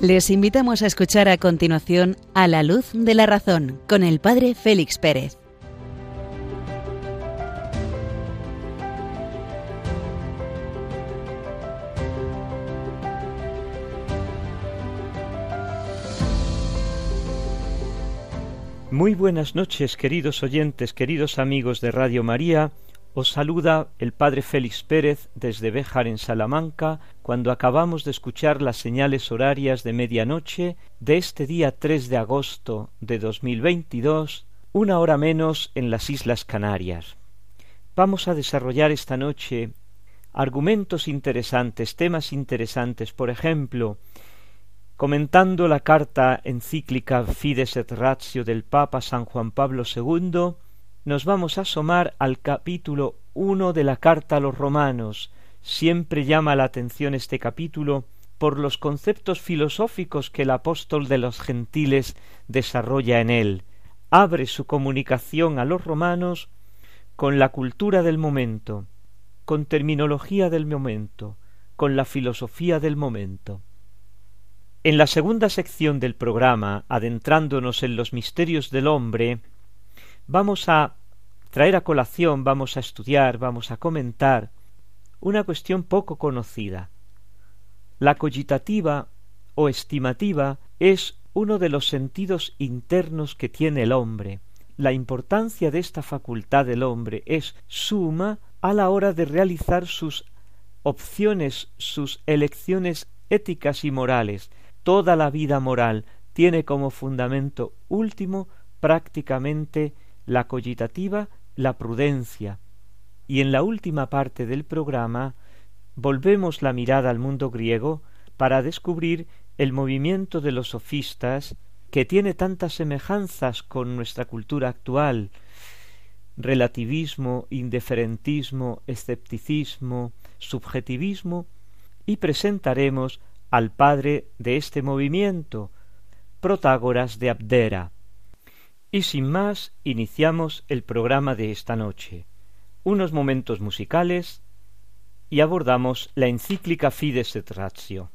Les invitamos a escuchar a continuación A la luz de la razón con el Padre Félix Pérez. Muy buenas noches, queridos oyentes, queridos amigos de Radio María. Os saluda el Padre Félix Pérez desde Béjar en Salamanca, cuando acabamos de escuchar las señales horarias de medianoche de este día 3 de agosto de 2022, una hora menos en las Islas Canarias. Vamos a desarrollar esta noche argumentos interesantes, temas interesantes, por ejemplo, comentando la carta encíclica Fides et Ratio del Papa San Juan Pablo II, nos vamos a asomar al capítulo uno de la carta a los romanos. Siempre llama la atención este capítulo por los conceptos filosóficos que el apóstol de los gentiles desarrolla en él. Abre su comunicación a los romanos con la cultura del momento, con terminología del momento, con la filosofía del momento. En la segunda sección del programa, adentrándonos en los misterios del hombre, vamos a traer a colación, vamos a estudiar, vamos a comentar una cuestión poco conocida. La cogitativa o estimativa es uno de los sentidos internos que tiene el hombre. La importancia de esta facultad del hombre es suma a la hora de realizar sus opciones, sus elecciones éticas y morales, toda la vida moral tiene como fundamento último prácticamente la cogitativa, la prudencia. Y en la última parte del programa volvemos la mirada al mundo griego para descubrir el movimiento de los sofistas que tiene tantas semejanzas con nuestra cultura actual relativismo, indiferentismo, escepticismo, subjetivismo, y presentaremos al padre de este movimiento, Protágoras de Abdera. Y sin más, iniciamos el programa de esta noche, unos momentos musicales y abordamos la encíclica Fides et Ratio.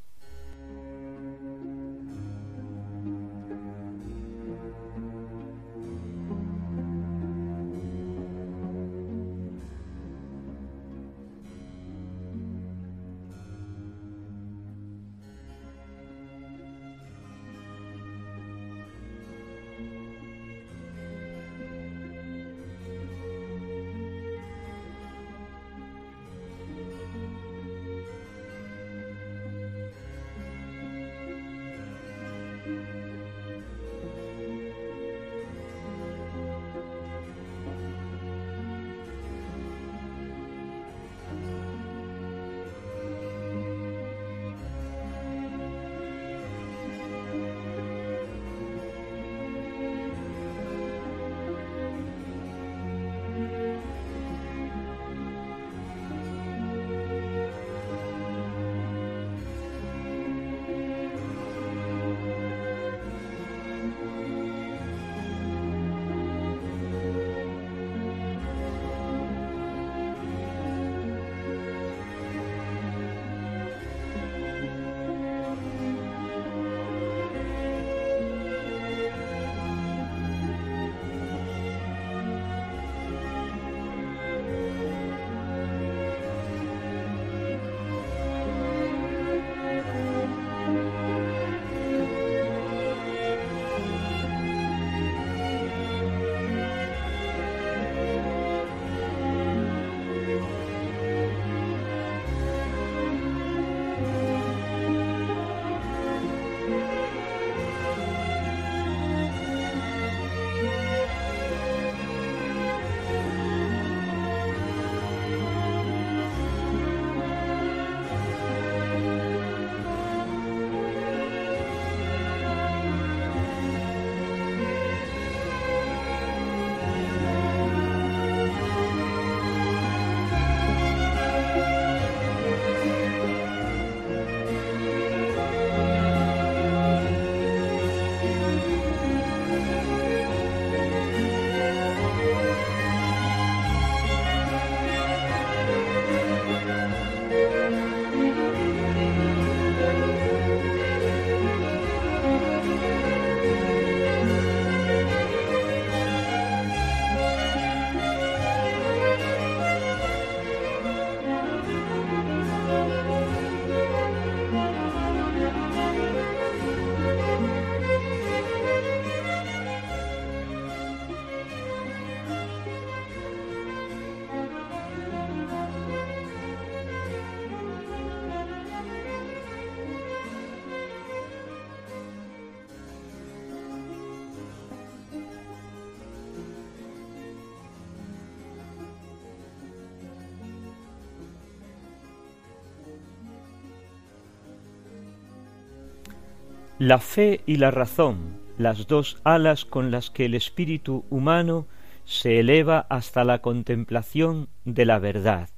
La fe y la razón, las dos alas con las que el espíritu humano se eleva hasta la contemplación de la verdad.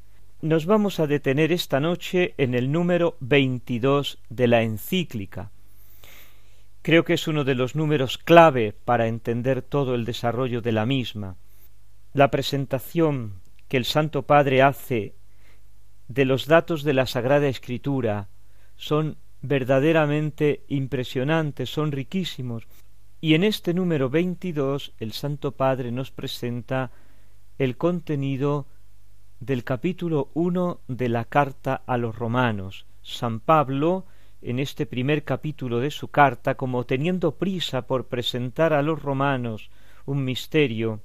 Nos vamos a detener esta noche en el número 22 de la encíclica. Creo que es uno de los números clave para entender todo el desarrollo de la misma. La presentación que el Santo Padre hace de los datos de la Sagrada Escritura son verdaderamente impresionantes, son riquísimos. Y en este número 22 el Santo Padre nos presenta el contenido del capítulo 1 de la carta a los romanos. San Pablo, en este primer capítulo de su carta, como teniendo prisa por presentar a los romanos un misterio,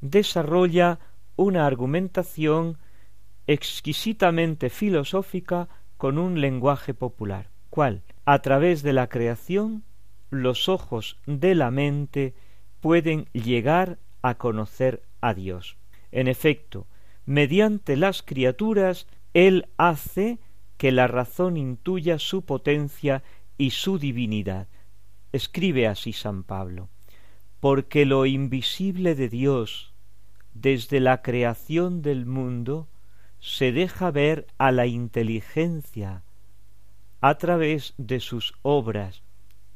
desarrolla una argumentación exquisitamente filosófica con un lenguaje popular cual, a través de la creación, los ojos de la mente pueden llegar a conocer a Dios. En efecto, mediante las criaturas, Él hace que la razón intuya su potencia y su divinidad. Escribe así San Pablo, porque lo invisible de Dios, desde la creación del mundo, se deja ver a la inteligencia, a través de sus obras,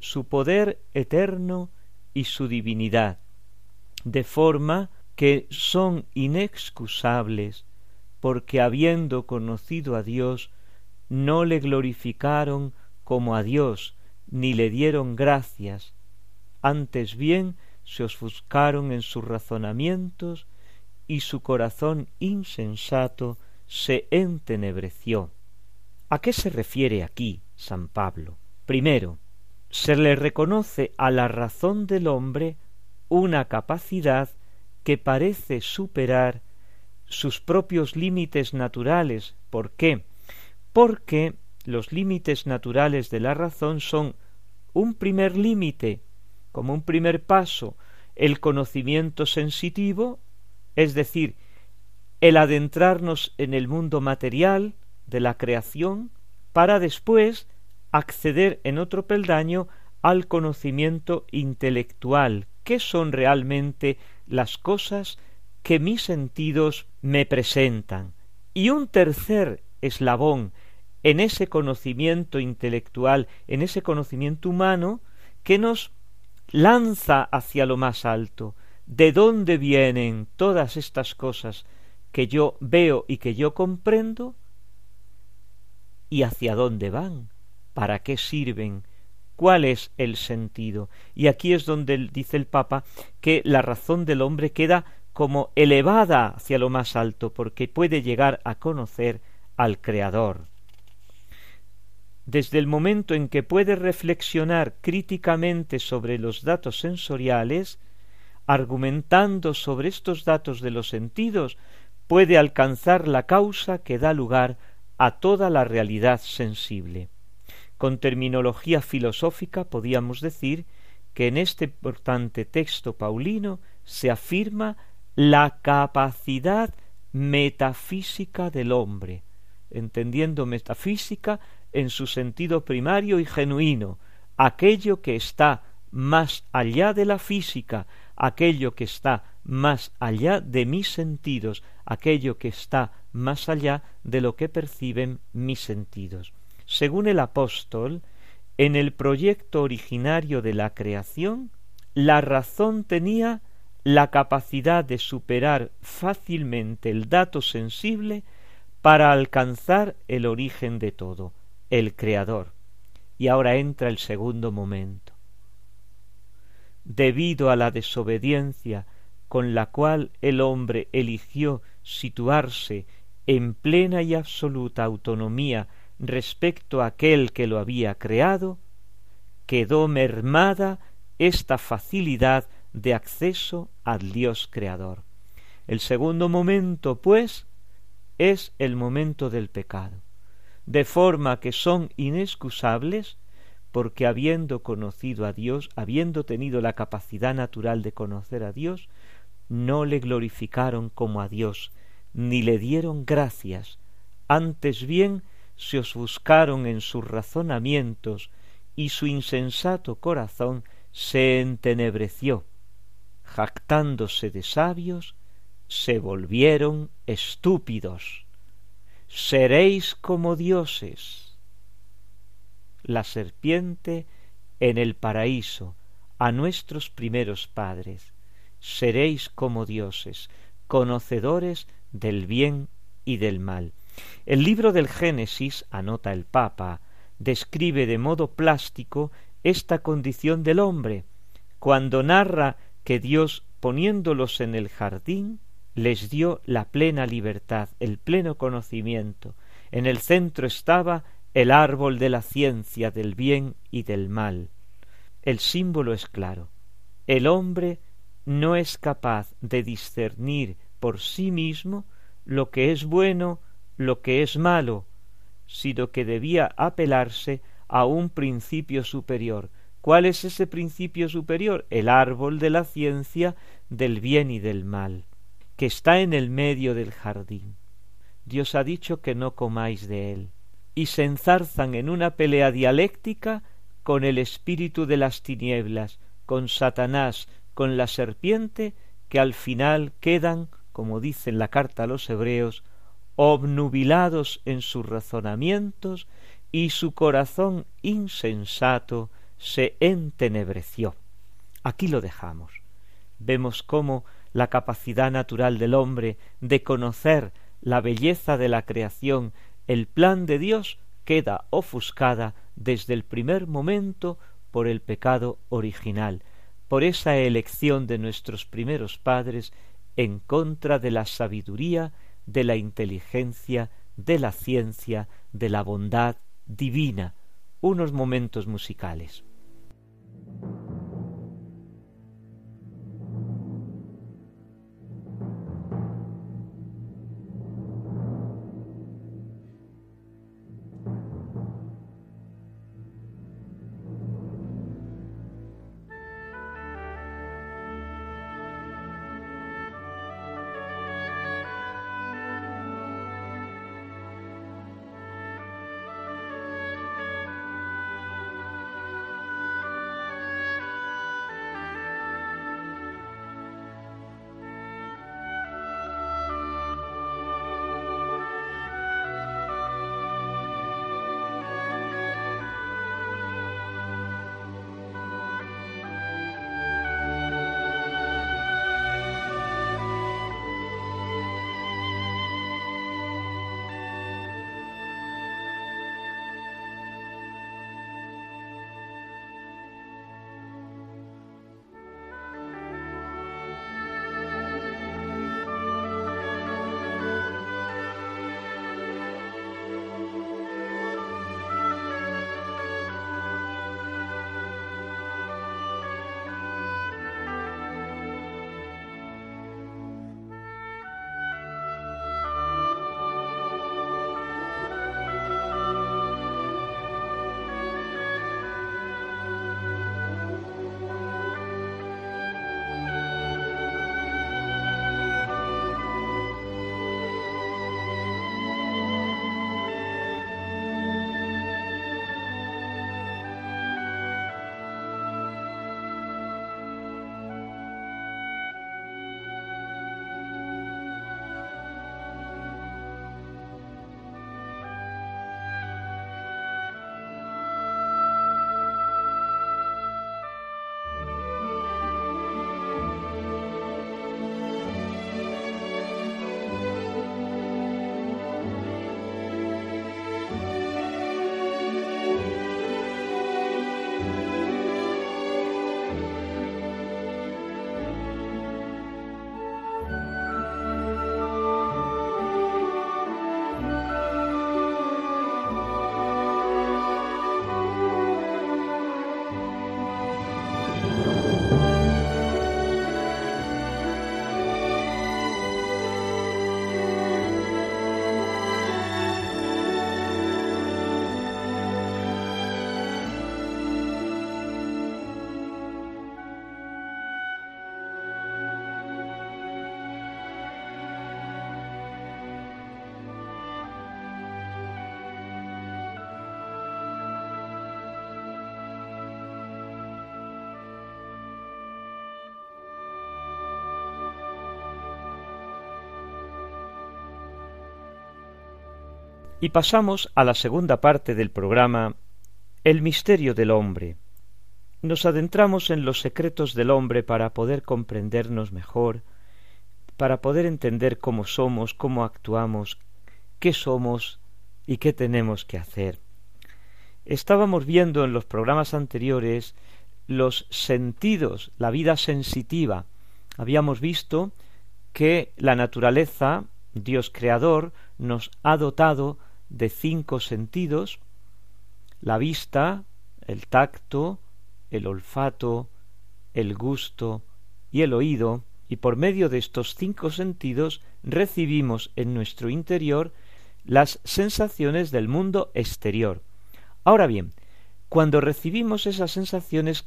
su poder eterno y su divinidad, de forma que son inexcusables, porque habiendo conocido a Dios, no le glorificaron como a Dios, ni le dieron gracias, antes bien se ofuscaron en sus razonamientos, y su corazón insensato se entenebreció. ¿A qué se refiere aquí San Pablo? Primero, se le reconoce a la razón del hombre una capacidad que parece superar sus propios límites naturales. ¿Por qué? Porque los límites naturales de la razón son un primer límite, como un primer paso, el conocimiento sensitivo, es decir, el adentrarnos en el mundo material, de la creación para después acceder en otro peldaño al conocimiento intelectual, qué son realmente las cosas que mis sentidos me presentan. Y un tercer eslabón en ese conocimiento intelectual, en ese conocimiento humano, que nos lanza hacia lo más alto. ¿De dónde vienen todas estas cosas que yo veo y que yo comprendo? Y hacia dónde van, para qué sirven, cuál es el sentido. Y aquí es donde dice el Papa que la razón del hombre queda como elevada hacia lo más alto, porque puede llegar a conocer al Creador. Desde el momento en que puede reflexionar críticamente sobre los datos sensoriales, argumentando sobre estos datos de los sentidos, puede alcanzar la causa que da lugar a toda la realidad sensible. Con terminología filosófica podíamos decir que en este importante texto paulino se afirma la capacidad metafísica del hombre, entendiendo metafísica en su sentido primario y genuino, aquello que está más allá de la física, aquello que está más allá de mis sentidos, aquello que está más allá de lo que perciben mis sentidos. Según el apóstol, en el proyecto originario de la creación, la razón tenía la capacidad de superar fácilmente el dato sensible para alcanzar el origen de todo, el Creador. Y ahora entra el segundo momento. Debido a la desobediencia con la cual el hombre eligió situarse en plena y absoluta autonomía respecto a aquel que lo había creado, quedó mermada esta facilidad de acceso al Dios creador. El segundo momento, pues, es el momento del pecado, de forma que son inexcusables porque habiendo conocido a Dios, habiendo tenido la capacidad natural de conocer a Dios, no le glorificaron como a Dios, ni le dieron gracias, antes bien se os buscaron en sus razonamientos, y su insensato corazón se entenebreció. Jactándose de sabios, se volvieron estúpidos. Seréis como dioses. La serpiente en el paraíso a nuestros primeros padres. Seréis como dioses, conocedores del bien y del mal. El libro del Génesis, anota el Papa, describe de modo plástico esta condición del hombre, cuando narra que Dios, poniéndolos en el jardín, les dio la plena libertad, el pleno conocimiento. En el centro estaba el árbol de la ciencia del bien y del mal. El símbolo es claro. El hombre no es capaz de discernir por sí mismo lo que es bueno, lo que es malo, sino que debía apelarse a un principio superior. ¿Cuál es ese principio superior? El árbol de la ciencia del bien y del mal, que está en el medio del jardín. Dios ha dicho que no comáis de él, y se enzarzan en una pelea dialéctica con el espíritu de las tinieblas, con Satanás, con la serpiente, que al final quedan, como dice en la carta a los hebreos, obnubilados en sus razonamientos y su corazón insensato se entenebreció. Aquí lo dejamos. Vemos cómo la capacidad natural del hombre de conocer la belleza de la creación, el plan de Dios, queda ofuscada desde el primer momento por el pecado original, por esa elección de nuestros primeros padres en contra de la sabiduría de la inteligencia, de la ciencia, de la bondad divina, unos momentos musicales. Y pasamos a la segunda parte del programa, El misterio del hombre. Nos adentramos en los secretos del hombre para poder comprendernos mejor, para poder entender cómo somos, cómo actuamos, qué somos y qué tenemos que hacer. Estábamos viendo en los programas anteriores los sentidos, la vida sensitiva. Habíamos visto que la naturaleza, Dios creador, nos ha dotado de cinco sentidos, la vista, el tacto, el olfato, el gusto y el oído, y por medio de estos cinco sentidos recibimos en nuestro interior las sensaciones del mundo exterior. Ahora bien, cuando recibimos esas sensaciones,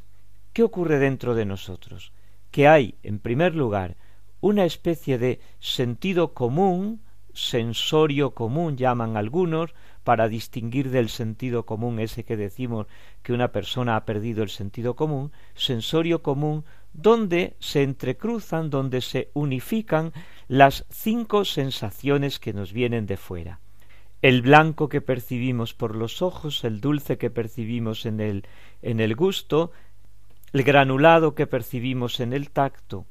¿qué ocurre dentro de nosotros? Que hay, en primer lugar, una especie de sentido común, sensorio común llaman algunos, para distinguir del sentido común ese que decimos que una persona ha perdido el sentido común, sensorio común, donde se entrecruzan, donde se unifican las cinco sensaciones que nos vienen de fuera. El blanco que percibimos por los ojos, el dulce que percibimos en el, en el gusto, el granulado que percibimos en el tacto,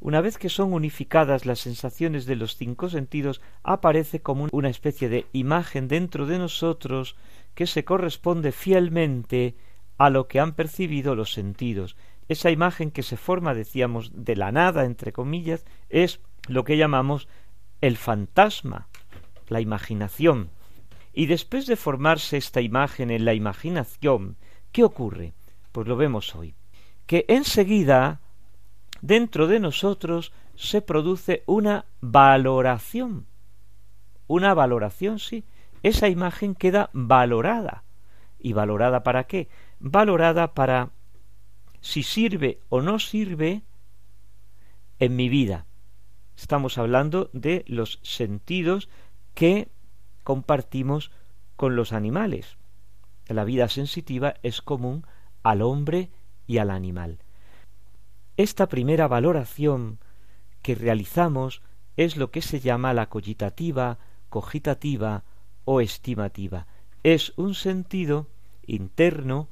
una vez que son unificadas las sensaciones de los cinco sentidos, aparece como una especie de imagen dentro de nosotros que se corresponde fielmente a lo que han percibido los sentidos. Esa imagen que se forma, decíamos, de la nada, entre comillas, es lo que llamamos el fantasma, la imaginación. Y después de formarse esta imagen en la imaginación, ¿qué ocurre? Pues lo vemos hoy. Que enseguida dentro de nosotros se produce una valoración. Una valoración, sí. Esa imagen queda valorada. ¿Y valorada para qué? Valorada para si sirve o no sirve en mi vida. Estamos hablando de los sentidos que compartimos con los animales. La vida sensitiva es común al hombre y al animal. Esta primera valoración que realizamos es lo que se llama la cogitativa, cogitativa o estimativa. Es un sentido interno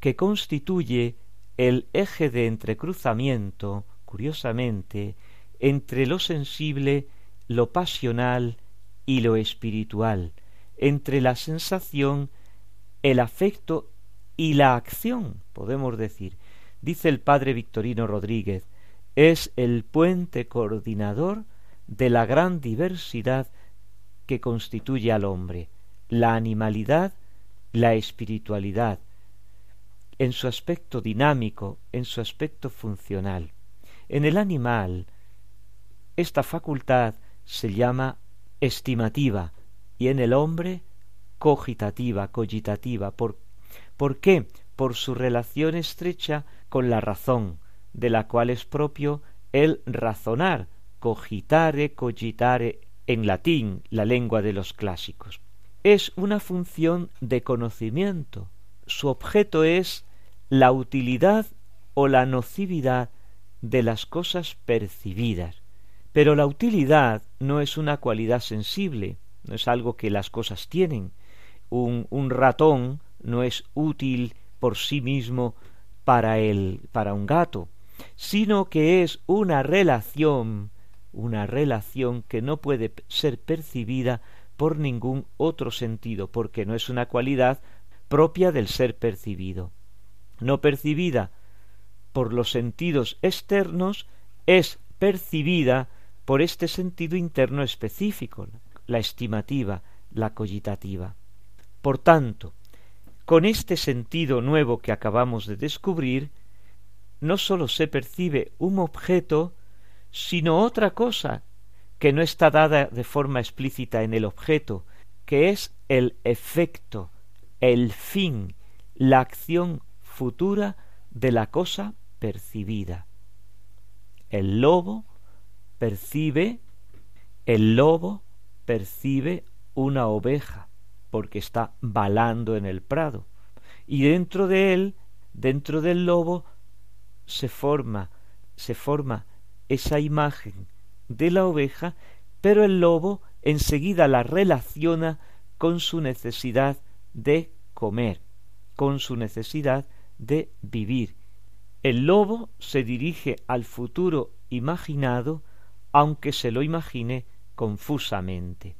que constituye el eje de entrecruzamiento, curiosamente, entre lo sensible, lo pasional y lo espiritual, entre la sensación, el afecto y la acción, podemos decir, dice el padre Victorino Rodríguez, es el puente coordinador de la gran diversidad que constituye al hombre, la animalidad, la espiritualidad, en su aspecto dinámico, en su aspecto funcional. En el animal, esta facultad se llama estimativa y en el hombre cogitativa, cogitativa. ¿Por, ¿Por qué? Por su relación estrecha con la razón, de la cual es propio el razonar, cogitare, cogitare, en latín, la lengua de los clásicos. Es una función de conocimiento. Su objeto es la utilidad o la nocividad de las cosas percibidas. Pero la utilidad no es una cualidad sensible, no es algo que las cosas tienen. Un, un ratón no es útil por sí mismo para el para un gato, sino que es una relación, una relación que no puede ser percibida por ningún otro sentido, porque no es una cualidad propia del ser percibido. No percibida por los sentidos externos, es percibida por este sentido interno específico, la estimativa, la cogitativa. Por tanto, con este sentido nuevo que acabamos de descubrir, no sólo se percibe un objeto, sino otra cosa que no está dada de forma explícita en el objeto, que es el efecto, el fin, la acción futura de la cosa percibida. El lobo percibe, el lobo percibe una oveja, porque está balando en el prado. Y dentro de él, dentro del lobo, se forma, se forma esa imagen de la oveja, pero el lobo enseguida la relaciona con su necesidad de comer, con su necesidad de vivir. El lobo se dirige al futuro imaginado, aunque se lo imagine confusamente.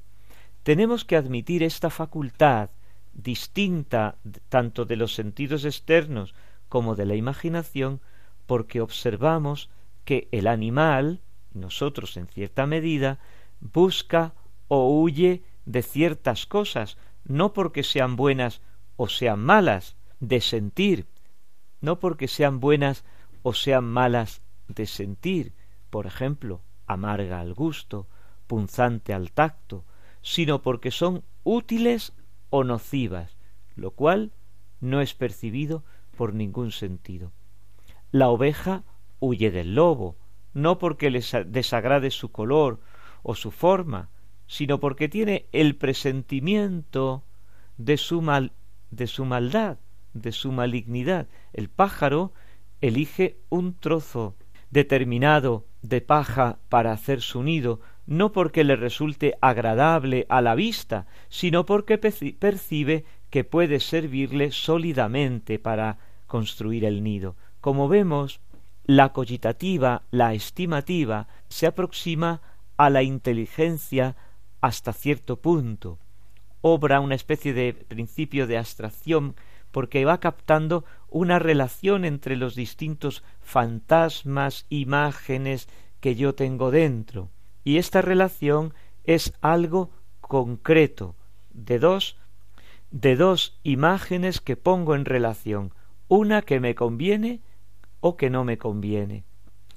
Tenemos que admitir esta facultad distinta tanto de los sentidos externos como de la imaginación, porque observamos que el animal, nosotros en cierta medida, busca o huye de ciertas cosas, no porque sean buenas o sean malas de sentir, no porque sean buenas o sean malas de sentir, por ejemplo, amarga al gusto, punzante al tacto, sino porque son útiles o nocivas, lo cual no es percibido por ningún sentido. La oveja huye del lobo, no porque le desagrade su color o su forma, sino porque tiene el presentimiento de su mal de su maldad, de su malignidad. El pájaro elige un trozo determinado de paja para hacer su nido, no porque le resulte agradable a la vista, sino porque percibe que puede servirle sólidamente para construir el nido. Como vemos, la cogitativa, la estimativa, se aproxima a la inteligencia hasta cierto punto. Obra una especie de principio de abstracción porque va captando una relación entre los distintos fantasmas, imágenes que yo tengo dentro. Y esta relación es algo concreto, de dos, de dos imágenes que pongo en relación, una que me conviene o que no me conviene.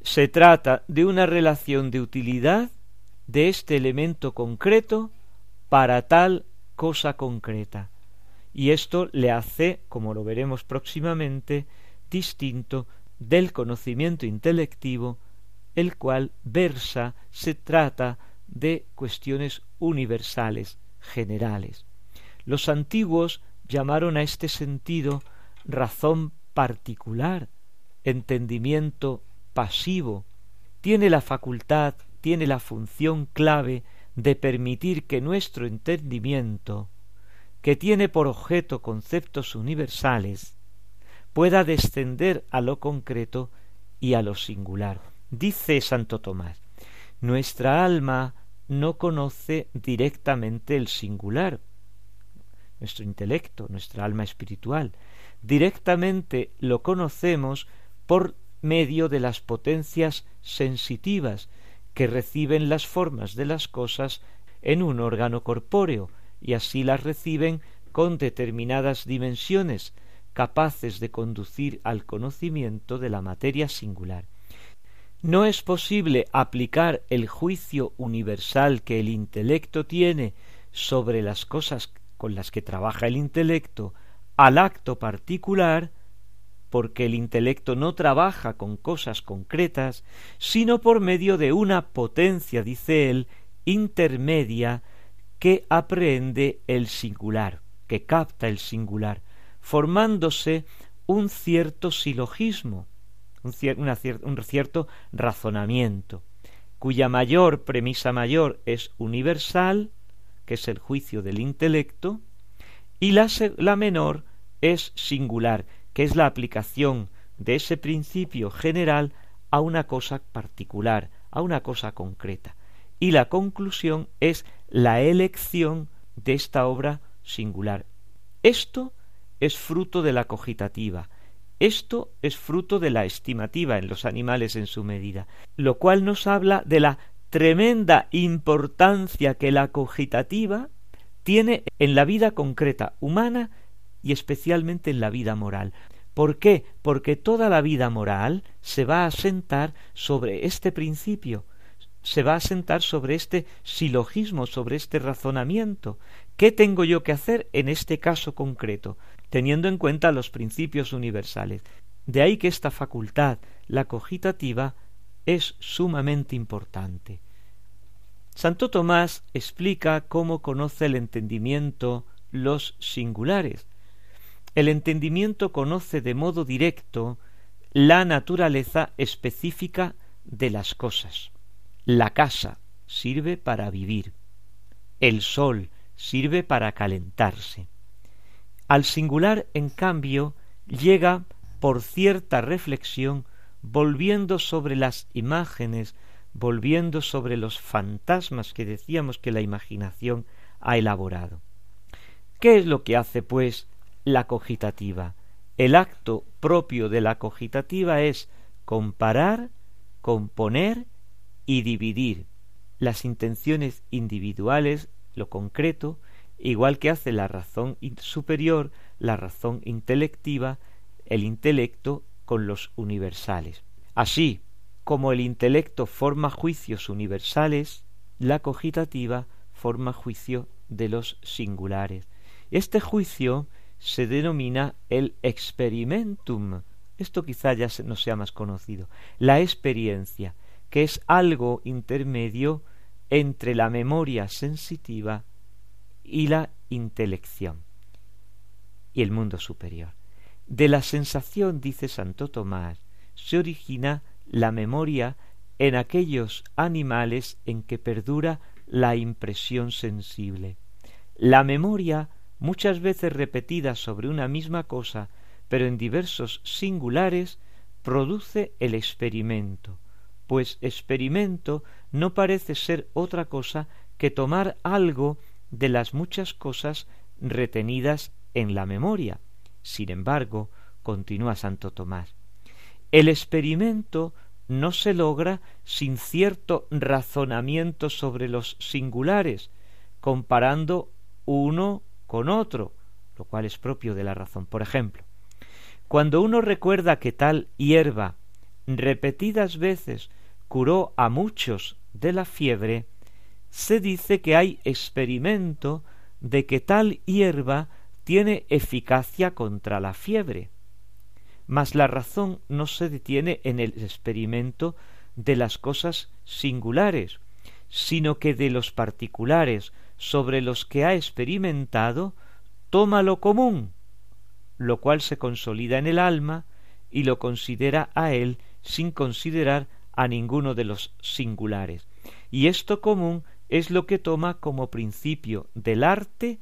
Se trata de una relación de utilidad de este elemento concreto para tal cosa concreta. Y esto le hace, como lo veremos próximamente, distinto del conocimiento intelectivo el cual versa, se trata de cuestiones universales, generales. Los antiguos llamaron a este sentido razón particular, entendimiento pasivo, tiene la facultad, tiene la función clave de permitir que nuestro entendimiento, que tiene por objeto conceptos universales, pueda descender a lo concreto y a lo singular. Dice Santo Tomás, nuestra alma no conoce directamente el singular, nuestro intelecto, nuestra alma espiritual. Directamente lo conocemos por medio de las potencias sensitivas que reciben las formas de las cosas en un órgano corpóreo y así las reciben con determinadas dimensiones capaces de conducir al conocimiento de la materia singular. No es posible aplicar el juicio universal que el intelecto tiene sobre las cosas con las que trabaja el intelecto al acto particular, porque el intelecto no trabaja con cosas concretas, sino por medio de una potencia, dice él, intermedia que aprehende el singular, que capta el singular, formándose un cierto silogismo, un, cierto razonamiento, cuya mayor premisa mayor es universal, que es el juicio del intelecto, y la, la menor es singular, que es la aplicación de ese principio general a una cosa particular, a una cosa concreta. Y la conclusión es la elección de esta obra singular. Esto es fruto de la cogitativa, esto es fruto de la estimativa en los animales en su medida, lo cual nos habla de la tremenda importancia que la cogitativa tiene en la vida concreta humana y especialmente en la vida moral. ¿Por qué? Porque toda la vida moral se va a asentar sobre este principio, se va a asentar sobre este silogismo, sobre este razonamiento. ¿Qué tengo yo que hacer en este caso concreto? Teniendo en cuenta los principios universales. De ahí que esta facultad, la cogitativa, es sumamente importante. Santo Tomás explica cómo conoce el entendimiento los singulares. El entendimiento conoce de modo directo la naturaleza específica de las cosas. La casa sirve para vivir. El sol sirve para calentarse. Al singular, en cambio, llega por cierta reflexión, volviendo sobre las imágenes, volviendo sobre los fantasmas que decíamos que la imaginación ha elaborado. ¿Qué es lo que hace, pues, la cogitativa? El acto propio de la cogitativa es comparar, componer y dividir las intenciones individuales, lo concreto, igual que hace la razón superior, la razón intelectiva, el intelecto con los universales. Así como el intelecto forma juicios universales, la cogitativa forma juicio de los singulares. Este juicio se denomina el experimentum. Esto quizá ya no sea más conocido. La experiencia, que es algo intermedio entre la memoria sensitiva y la intelección y el mundo superior. De la sensación, dice Santo Tomás, se origina la memoria en aquellos animales en que perdura la impresión sensible. La memoria, muchas veces repetida sobre una misma cosa, pero en diversos singulares, produce el experimento, pues experimento no parece ser otra cosa que tomar algo de las muchas cosas retenidas en la memoria. Sin embargo, continúa Santo Tomás, el experimento no se logra sin cierto razonamiento sobre los singulares, comparando uno con otro, lo cual es propio de la razón. Por ejemplo, cuando uno recuerda que tal hierba repetidas veces curó a muchos de la fiebre, se dice que hay experimento de que tal hierba tiene eficacia contra la fiebre. Mas la razón no se detiene en el experimento de las cosas singulares, sino que de los particulares sobre los que ha experimentado toma lo común, lo cual se consolida en el alma y lo considera a él sin considerar a ninguno de los singulares. Y esto común es lo que toma como principio del arte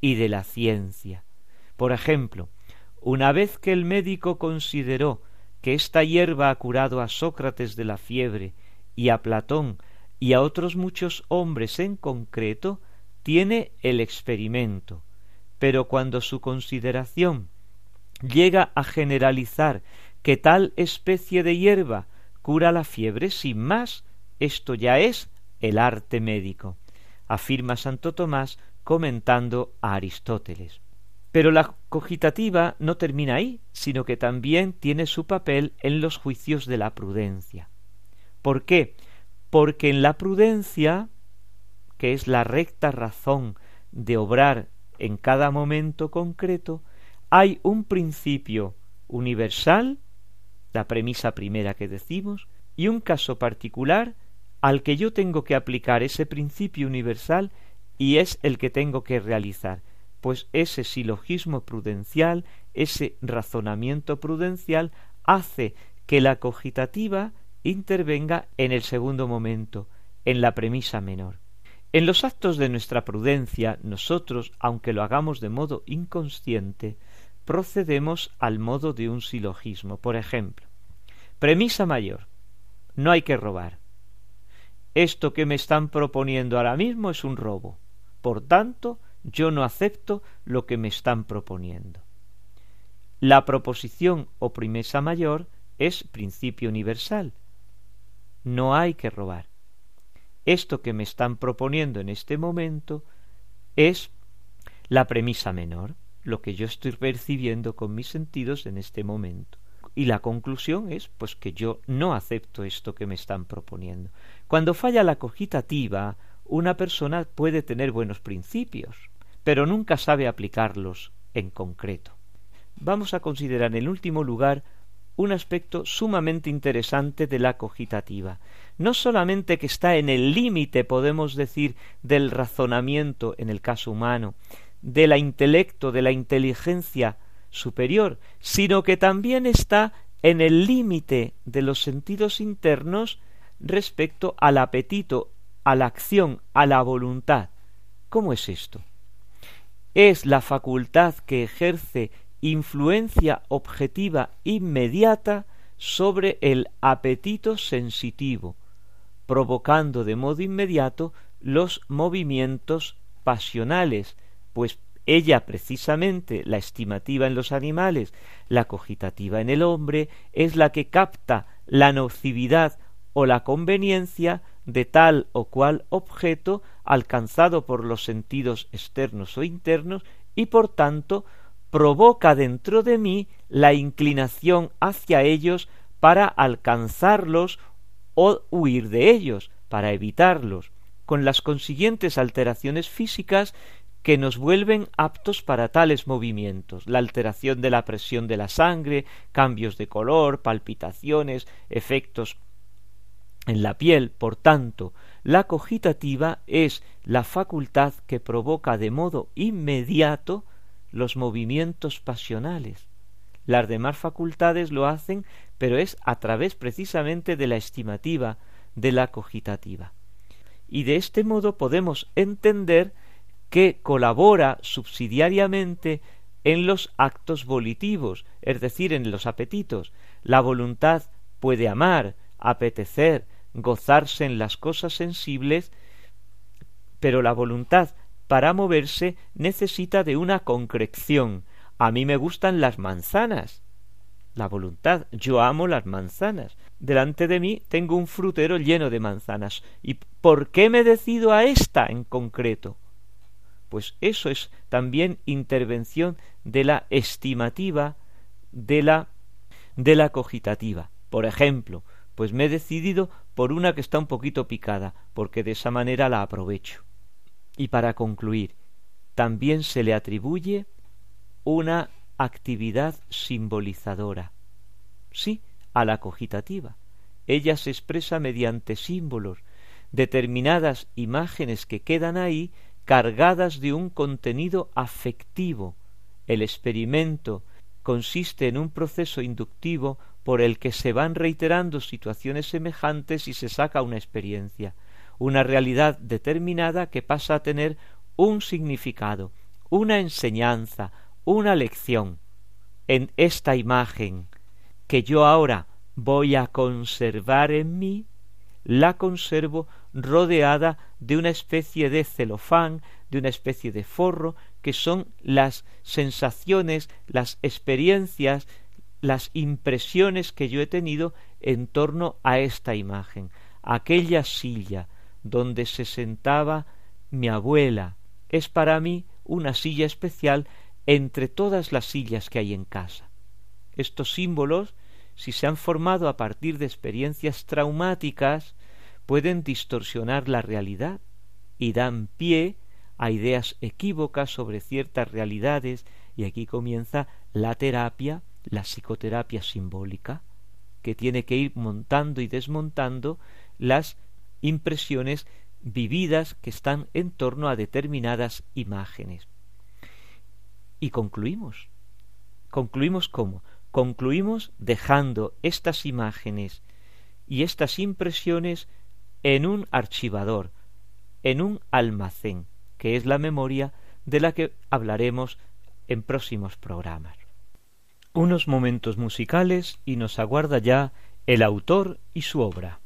y de la ciencia. Por ejemplo, una vez que el médico consideró que esta hierba ha curado a Sócrates de la fiebre y a Platón y a otros muchos hombres en concreto, tiene el experimento. Pero cuando su consideración llega a generalizar que tal especie de hierba cura la fiebre sin más, esto ya es el arte médico, afirma Santo Tomás comentando a Aristóteles. Pero la cogitativa no termina ahí, sino que también tiene su papel en los juicios de la prudencia. ¿Por qué? Porque en la prudencia, que es la recta razón de obrar en cada momento concreto, hay un principio universal, la premisa primera que decimos, y un caso particular al que yo tengo que aplicar ese principio universal y es el que tengo que realizar, pues ese silogismo prudencial, ese razonamiento prudencial hace que la cogitativa intervenga en el segundo momento, en la premisa menor. En los actos de nuestra prudencia, nosotros, aunque lo hagamos de modo inconsciente, procedemos al modo de un silogismo. Por ejemplo, premisa mayor, no hay que robar. Esto que me están proponiendo ahora mismo es un robo. Por tanto, yo no acepto lo que me están proponiendo. La proposición o primesa mayor es principio universal. No hay que robar. Esto que me están proponiendo en este momento es la premisa menor, lo que yo estoy percibiendo con mis sentidos en este momento. Y la conclusión es pues que yo no acepto esto que me están proponiendo. Cuando falla la cogitativa una persona puede tener buenos principios, pero nunca sabe aplicarlos en concreto. Vamos a considerar en último lugar un aspecto sumamente interesante de la cogitativa. No solamente que está en el límite, podemos decir, del razonamiento en el caso humano, de la intelecto, de la inteligencia superior, sino que también está en el límite de los sentidos internos respecto al apetito a la acción, a la voluntad. ¿Cómo es esto? Es la facultad que ejerce influencia objetiva inmediata sobre el apetito sensitivo, provocando de modo inmediato los movimientos pasionales, pues ella precisamente, la estimativa en los animales, la cogitativa en el hombre, es la que capta la nocividad o la conveniencia de tal o cual objeto alcanzado por los sentidos externos o internos y por tanto provoca dentro de mí la inclinación hacia ellos para alcanzarlos o huir de ellos, para evitarlos, con las consiguientes alteraciones físicas que nos vuelven aptos para tales movimientos, la alteración de la presión de la sangre, cambios de color, palpitaciones, efectos en la piel, por tanto, la cogitativa es la facultad que provoca de modo inmediato los movimientos pasionales. Las demás facultades lo hacen, pero es a través precisamente de la estimativa, de la cogitativa. Y de este modo podemos entender que colabora subsidiariamente en los actos volitivos, es decir, en los apetitos. La voluntad puede amar, apetecer, gozarse en las cosas sensibles, pero la voluntad para moverse necesita de una concreción. A mí me gustan las manzanas. La voluntad, yo amo las manzanas. Delante de mí tengo un frutero lleno de manzanas. ¿Y por qué me decido a esta en concreto? Pues eso es también intervención de la estimativa, de la de la cogitativa. Por ejemplo, pues me he decidido por una que está un poquito picada, porque de esa manera la aprovecho. Y para concluir, también se le atribuye una actividad simbolizadora. Sí, a la cogitativa. Ella se expresa mediante símbolos, determinadas imágenes que quedan ahí cargadas de un contenido afectivo. El experimento consiste en un proceso inductivo por el que se van reiterando situaciones semejantes y se saca una experiencia, una realidad determinada que pasa a tener un significado, una enseñanza, una lección. En esta imagen que yo ahora voy a conservar en mí, la conservo rodeada de una especie de celofán, de una especie de forro, que son las sensaciones, las experiencias, las impresiones que yo he tenido en torno a esta imagen, aquella silla donde se sentaba mi abuela, es para mí una silla especial entre todas las sillas que hay en casa. Estos símbolos, si se han formado a partir de experiencias traumáticas, pueden distorsionar la realidad y dan pie a ideas equívocas sobre ciertas realidades y aquí comienza la terapia la psicoterapia simbólica, que tiene que ir montando y desmontando las impresiones vividas que están en torno a determinadas imágenes. Y concluimos. ¿Concluimos cómo? Concluimos dejando estas imágenes y estas impresiones en un archivador, en un almacén, que es la memoria de la que hablaremos en próximos programas unos momentos musicales y nos aguarda ya el autor y su obra.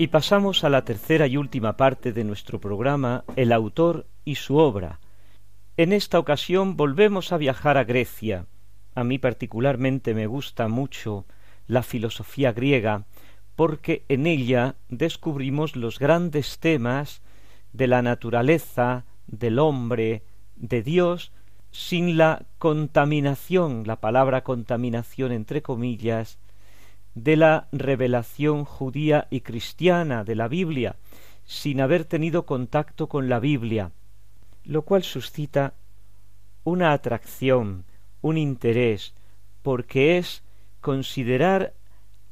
Y pasamos a la tercera y última parte de nuestro programa, el autor y su obra. En esta ocasión volvemos a viajar a Grecia. A mí particularmente me gusta mucho la filosofía griega, porque en ella descubrimos los grandes temas de la naturaleza, del hombre, de Dios, sin la contaminación, la palabra contaminación entre comillas, de la revelación judía y cristiana de la Biblia, sin haber tenido contacto con la Biblia, lo cual suscita una atracción, un interés, porque es considerar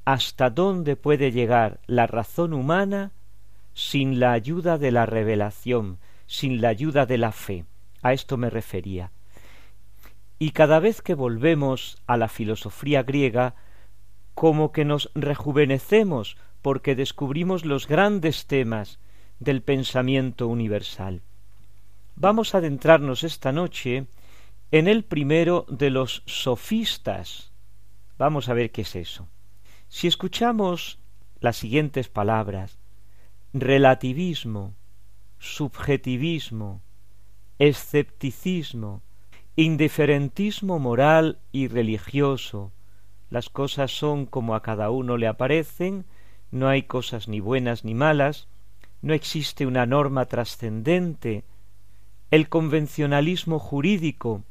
hasta dónde puede llegar la razón humana sin la ayuda de la revelación, sin la ayuda de la fe. A esto me refería. Y cada vez que volvemos a la filosofía griega, como que nos rejuvenecemos porque descubrimos los grandes temas del pensamiento universal. Vamos a adentrarnos esta noche en el primero de los sofistas. Vamos a ver qué es eso. Si escuchamos las siguientes palabras, relativismo, subjetivismo, escepticismo, indiferentismo moral y religioso, las cosas son como a cada uno le aparecen, no hay cosas ni buenas ni malas, no existe una norma trascendente, el convencionalismo jurídico,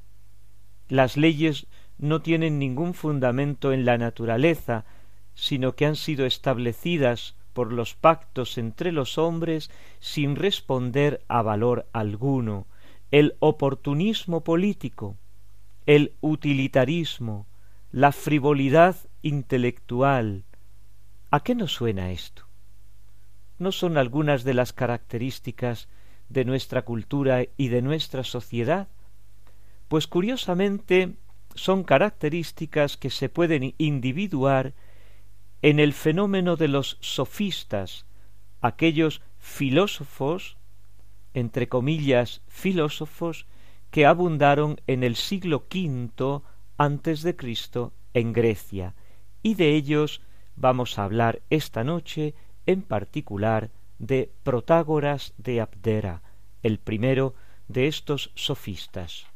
las leyes no tienen ningún fundamento en la naturaleza, sino que han sido establecidas por los pactos entre los hombres sin responder a valor alguno, el oportunismo político, el utilitarismo, la frivolidad intelectual. ¿A qué nos suena esto? ¿No son algunas de las características de nuestra cultura y de nuestra sociedad? Pues curiosamente son características que se pueden individuar en el fenómeno de los sofistas, aquellos filósofos, entre comillas filósofos, que abundaron en el siglo V antes de Cristo en Grecia, y de ellos vamos a hablar esta noche en particular de Protágoras de Abdera, el primero de estos sofistas.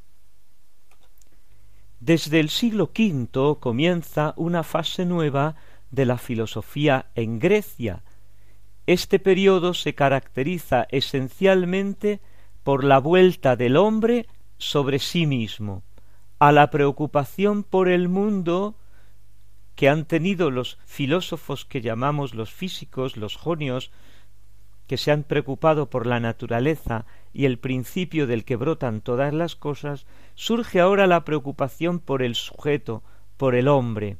Desde el siglo V comienza una fase nueva de la filosofía en Grecia. Este periodo se caracteriza esencialmente por la vuelta del hombre sobre sí mismo, a la preocupación por el mundo que han tenido los filósofos que llamamos los físicos, los jonios, que se han preocupado por la naturaleza y el principio del que brotan todas las cosas, surge ahora la preocupación por el sujeto, por el hombre,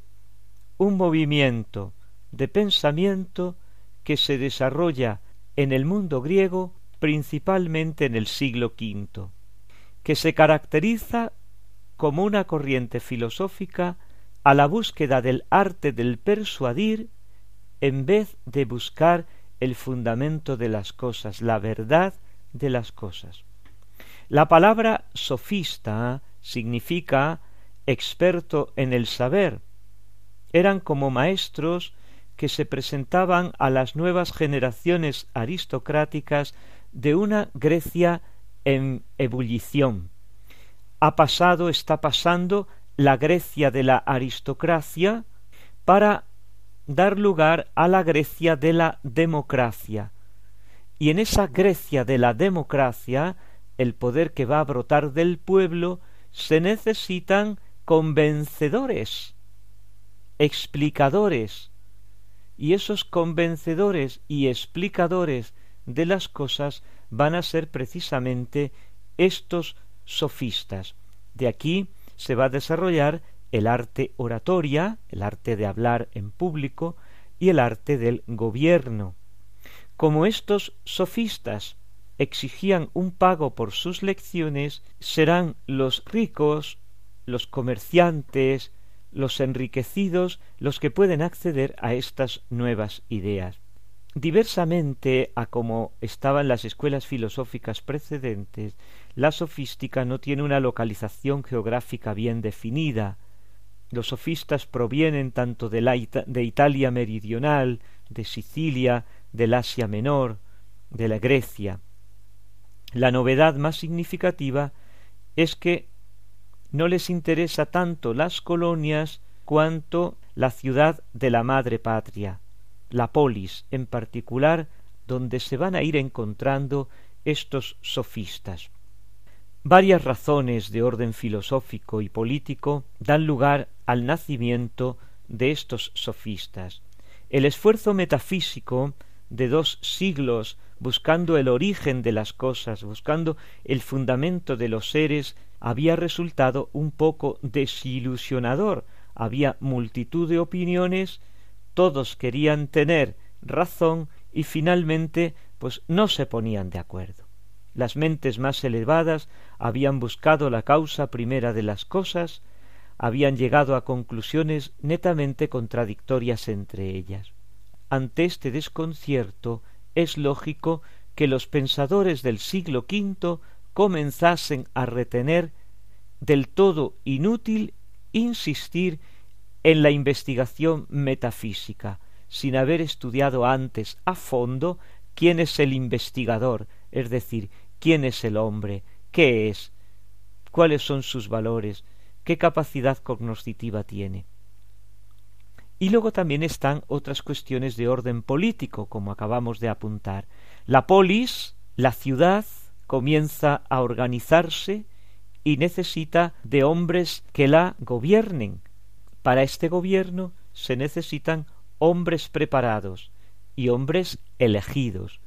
un movimiento de pensamiento que se desarrolla en el mundo griego principalmente en el siglo V, que se caracteriza como una corriente filosófica a la búsqueda del arte del persuadir en vez de buscar el fundamento de las cosas, la verdad de las cosas. La palabra sofista significa experto en el saber. Eran como maestros que se presentaban a las nuevas generaciones aristocráticas de una Grecia en ebullición, ha pasado, está pasando la Grecia de la aristocracia para dar lugar a la Grecia de la democracia. Y en esa Grecia de la democracia, el poder que va a brotar del pueblo, se necesitan convencedores, explicadores, y esos convencedores y explicadores de las cosas van a ser precisamente estos sofistas. De aquí se va a desarrollar el arte oratoria, el arte de hablar en público y el arte del gobierno. Como estos sofistas exigían un pago por sus lecciones, serán los ricos, los comerciantes, los enriquecidos los que pueden acceder a estas nuevas ideas. Diversamente a como estaban las escuelas filosóficas precedentes, la sofística no tiene una localización geográfica bien definida. Los sofistas provienen tanto de, la de Italia meridional, de Sicilia, del Asia Menor, de la Grecia. La novedad más significativa es que no les interesa tanto las colonias cuanto la ciudad de la madre patria, la polis en particular, donde se van a ir encontrando estos sofistas. Varias razones de orden filosófico y político dan lugar al nacimiento de estos sofistas. El esfuerzo metafísico de dos siglos buscando el origen de las cosas, buscando el fundamento de los seres, había resultado un poco desilusionador. Había multitud de opiniones, todos querían tener razón y finalmente pues no se ponían de acuerdo. Las mentes más elevadas habían buscado la causa primera de las cosas, habían llegado a conclusiones netamente contradictorias entre ellas. Ante este desconcierto es lógico que los pensadores del siglo V comenzasen a retener del todo inútil insistir en la investigación metafísica, sin haber estudiado antes a fondo quién es el investigador, es decir, quién es el hombre, qué es, cuáles son sus valores, qué capacidad cognoscitiva tiene. Y luego también están otras cuestiones de orden político, como acabamos de apuntar. La polis, la ciudad, comienza a organizarse y necesita de hombres que la gobiernen. Para este gobierno se necesitan hombres preparados y hombres elegidos,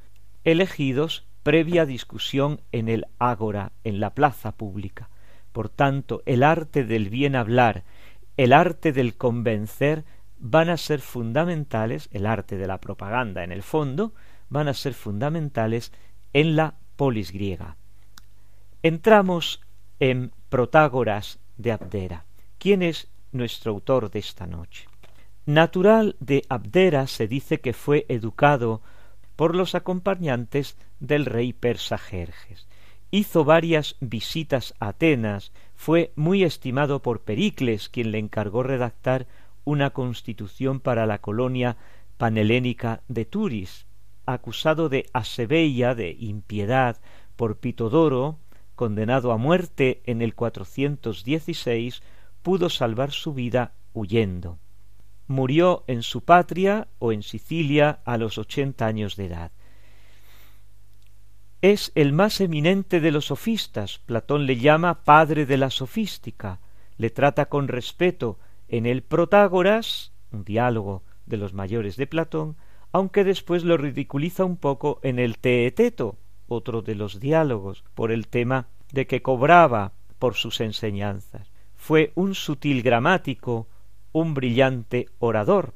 elegidos previa discusión en el ágora, en la plaza pública. Por tanto, el arte del bien hablar, el arte del convencer, van a ser fundamentales, el arte de la propaganda en el fondo, van a ser fundamentales en la polis griega. Entramos en Protágoras de Abdera. ¿Quién es nuestro autor de esta noche? Natural de Abdera se dice que fue educado por los acompañantes del rey persa Jerjes. Hizo varias visitas a Atenas, fue muy estimado por Pericles, quien le encargó redactar una constitución para la colonia panhelénica de Turis. Acusado de asebeia, de impiedad, por Pitodoro, condenado a muerte en el 416, pudo salvar su vida huyendo murió en su patria o en Sicilia a los ochenta años de edad. Es el más eminente de los sofistas. Platón le llama padre de la sofística. Le trata con respeto en el Protágoras, un diálogo de los mayores de Platón, aunque después lo ridiculiza un poco en el Teeteto, otro de los diálogos, por el tema de que cobraba por sus enseñanzas. Fue un sutil gramático, un brillante orador.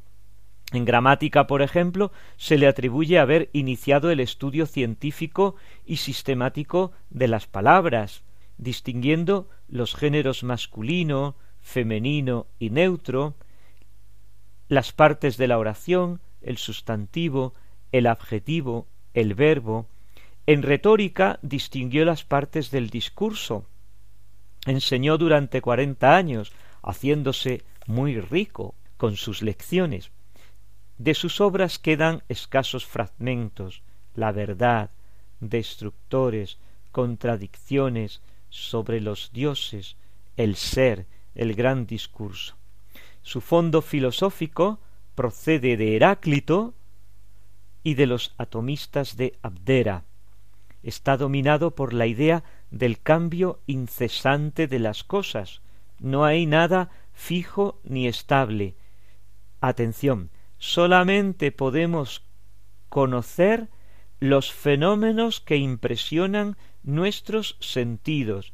En gramática, por ejemplo, se le atribuye haber iniciado el estudio científico y sistemático de las palabras, distinguiendo los géneros masculino, femenino y neutro, las partes de la oración, el sustantivo, el adjetivo, el verbo. En retórica distinguió las partes del discurso. Enseñó durante cuarenta años, haciéndose muy rico con sus lecciones. De sus obras quedan escasos fragmentos, la verdad, destructores, contradicciones sobre los dioses, el ser, el gran discurso. Su fondo filosófico procede de Heráclito y de los atomistas de Abdera. Está dominado por la idea del cambio incesante de las cosas. No hay nada fijo ni estable. Atención, solamente podemos conocer los fenómenos que impresionan nuestros sentidos.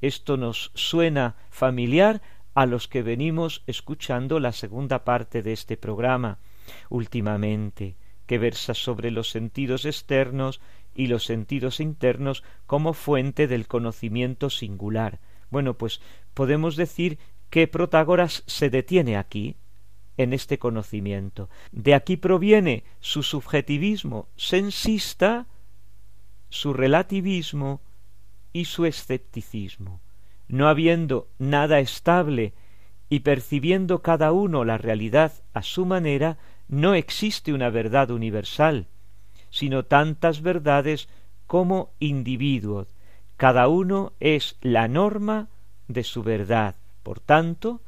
Esto nos suena familiar a los que venimos escuchando la segunda parte de este programa últimamente, que versa sobre los sentidos externos y los sentidos internos como fuente del conocimiento singular. Bueno, pues podemos decir que Protágoras se detiene aquí, en este conocimiento. De aquí proviene su subjetivismo sensista, su relativismo y su escepticismo. No habiendo nada estable y percibiendo cada uno la realidad a su manera, no existe una verdad universal. Sino tantas verdades como individuos. Cada uno es la norma de su verdad. Por tanto,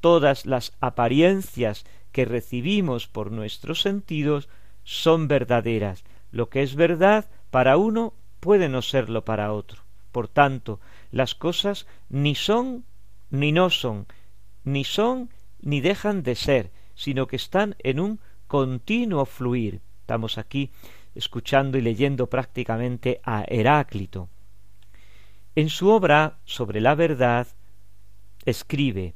todas las apariencias que recibimos por nuestros sentidos son verdaderas. Lo que es verdad para uno puede no serlo para otro. Por tanto, las cosas ni son ni no son, ni son ni dejan de ser, sino que están en un continuo fluir. Estamos aquí escuchando y leyendo prácticamente a Heráclito. En su obra sobre la verdad escribe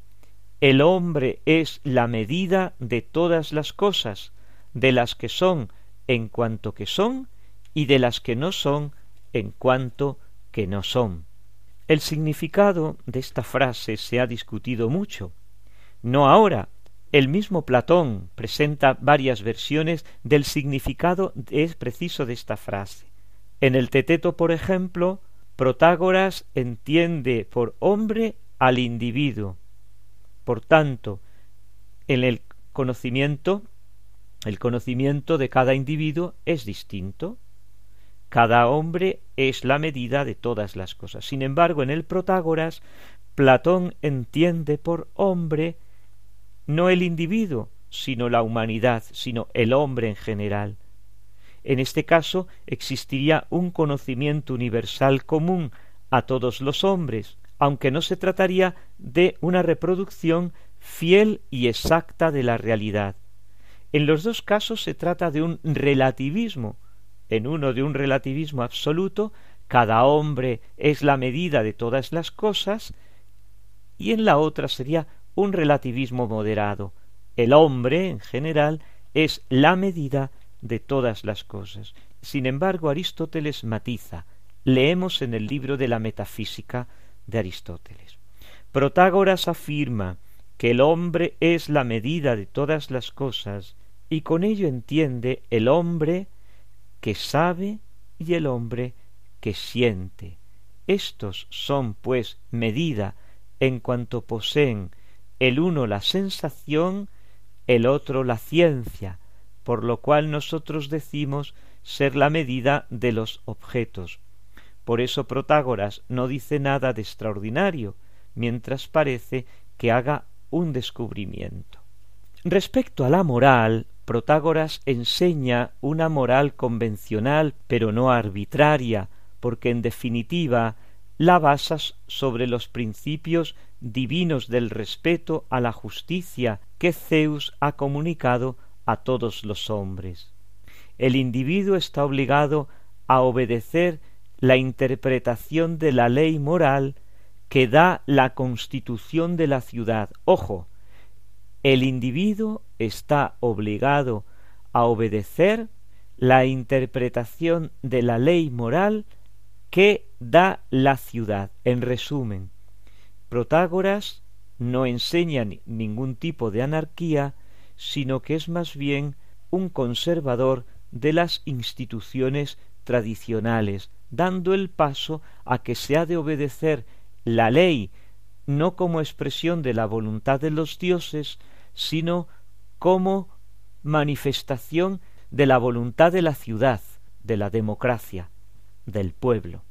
El hombre es la medida de todas las cosas, de las que son en cuanto que son y de las que no son en cuanto que no son. El significado de esta frase se ha discutido mucho. No ahora. El mismo Platón presenta varias versiones del significado es preciso de esta frase. En el Teteto, por ejemplo, Protágoras entiende por hombre al individuo. Por tanto, en el conocimiento, el conocimiento de cada individuo es distinto. Cada hombre es la medida de todas las cosas. Sin embargo, en el Protágoras, Platón entiende por hombre no el individuo, sino la humanidad, sino el hombre en general. En este caso existiría un conocimiento universal común a todos los hombres, aunque no se trataría de una reproducción fiel y exacta de la realidad. En los dos casos se trata de un relativismo, en uno de un relativismo absoluto, cada hombre es la medida de todas las cosas, y en la otra sería un relativismo moderado. El hombre, en general, es la medida de todas las cosas. Sin embargo, Aristóteles matiza. Leemos en el libro de la Metafísica de Aristóteles. Protágoras afirma que el hombre es la medida de todas las cosas y con ello entiende el hombre que sabe y el hombre que siente. Estos son, pues, medida en cuanto poseen el uno la sensación, el otro la ciencia, por lo cual nosotros decimos ser la medida de los objetos. Por eso Protágoras no dice nada de extraordinario, mientras parece que haga un descubrimiento. Respecto a la moral, Protágoras enseña una moral convencional, pero no arbitraria, porque en definitiva la basas sobre los principios divinos del respeto a la justicia que Zeus ha comunicado a todos los hombres. El individuo está obligado a obedecer la interpretación de la ley moral que da la constitución de la ciudad. Ojo, el individuo está obligado a obedecer la interpretación de la ley moral que da la ciudad. En resumen, Protágoras no enseña ningún tipo de anarquía, sino que es más bien un conservador de las instituciones tradicionales, dando el paso a que se ha de obedecer la ley no como expresión de la voluntad de los dioses, sino como manifestación de la voluntad de la ciudad, de la democracia, del pueblo.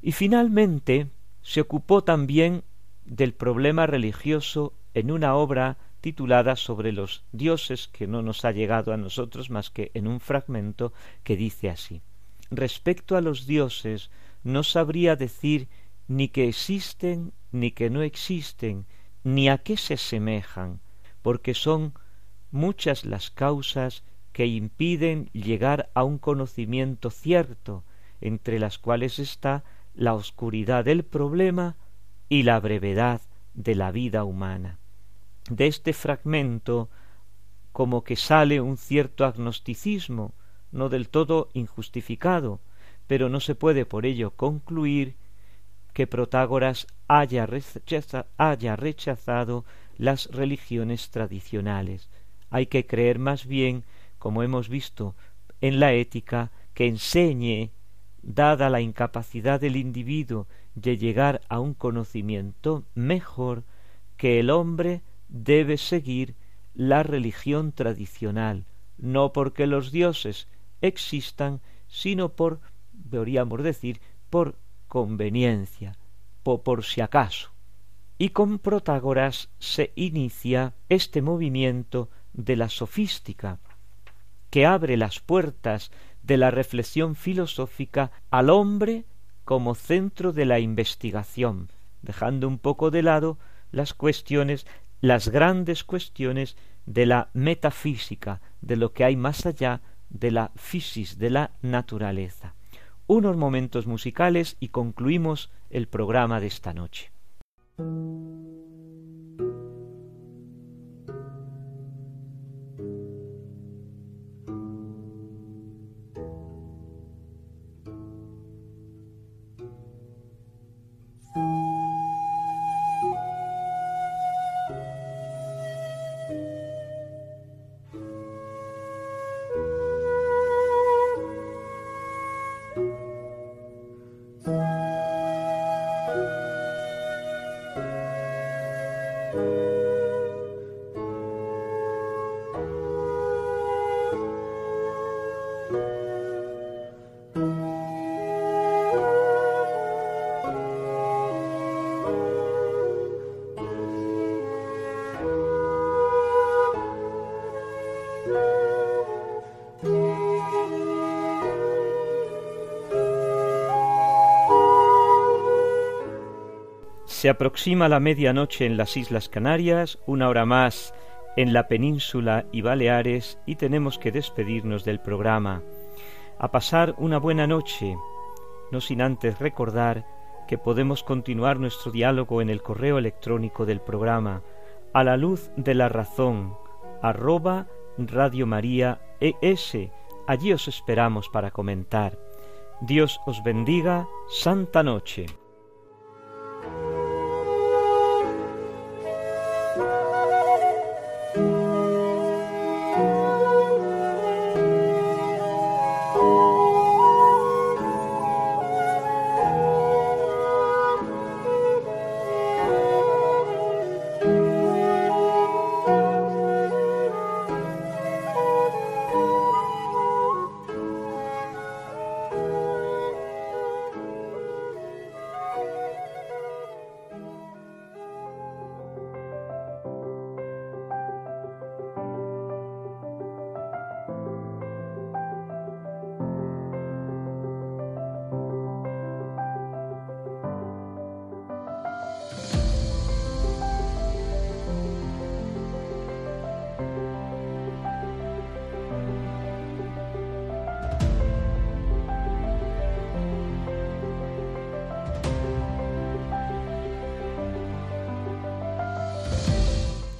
Y finalmente se ocupó también del problema religioso en una obra titulada sobre los dioses que no nos ha llegado a nosotros más que en un fragmento que dice así. Respecto a los dioses no sabría decir ni que existen ni que no existen ni a qué se semejan porque son muchas las causas que impiden llegar a un conocimiento cierto, entre las cuales está la oscuridad del problema y la brevedad de la vida humana. De este fragmento como que sale un cierto agnosticismo, no del todo injustificado, pero no se puede por ello concluir que Protágoras haya, haya rechazado las religiones tradicionales. Hay que creer más bien, como hemos visto en la ética, que enseñe, dada la incapacidad del individuo de llegar a un conocimiento mejor, que el hombre debe seguir la religión tradicional, no porque los dioses existan, sino por, deberíamos decir, por conveniencia, por si acaso. Y con Protágoras se inicia este movimiento de la sofística, que abre las puertas de la reflexión filosófica al hombre como centro de la investigación, dejando un poco de lado las cuestiones, las grandes cuestiones de la metafísica, de lo que hay más allá de la fisis, de la naturaleza. Unos momentos musicales y concluimos el programa de esta noche. Se aproxima la medianoche en las Islas Canarias, una hora más en la península y Baleares y tenemos que despedirnos del programa. A pasar una buena noche, no sin antes recordar que podemos continuar nuestro diálogo en el correo electrónico del programa a la luz de la razón arroba Radio María ES. Allí os esperamos para comentar. Dios os bendiga. Santa noche.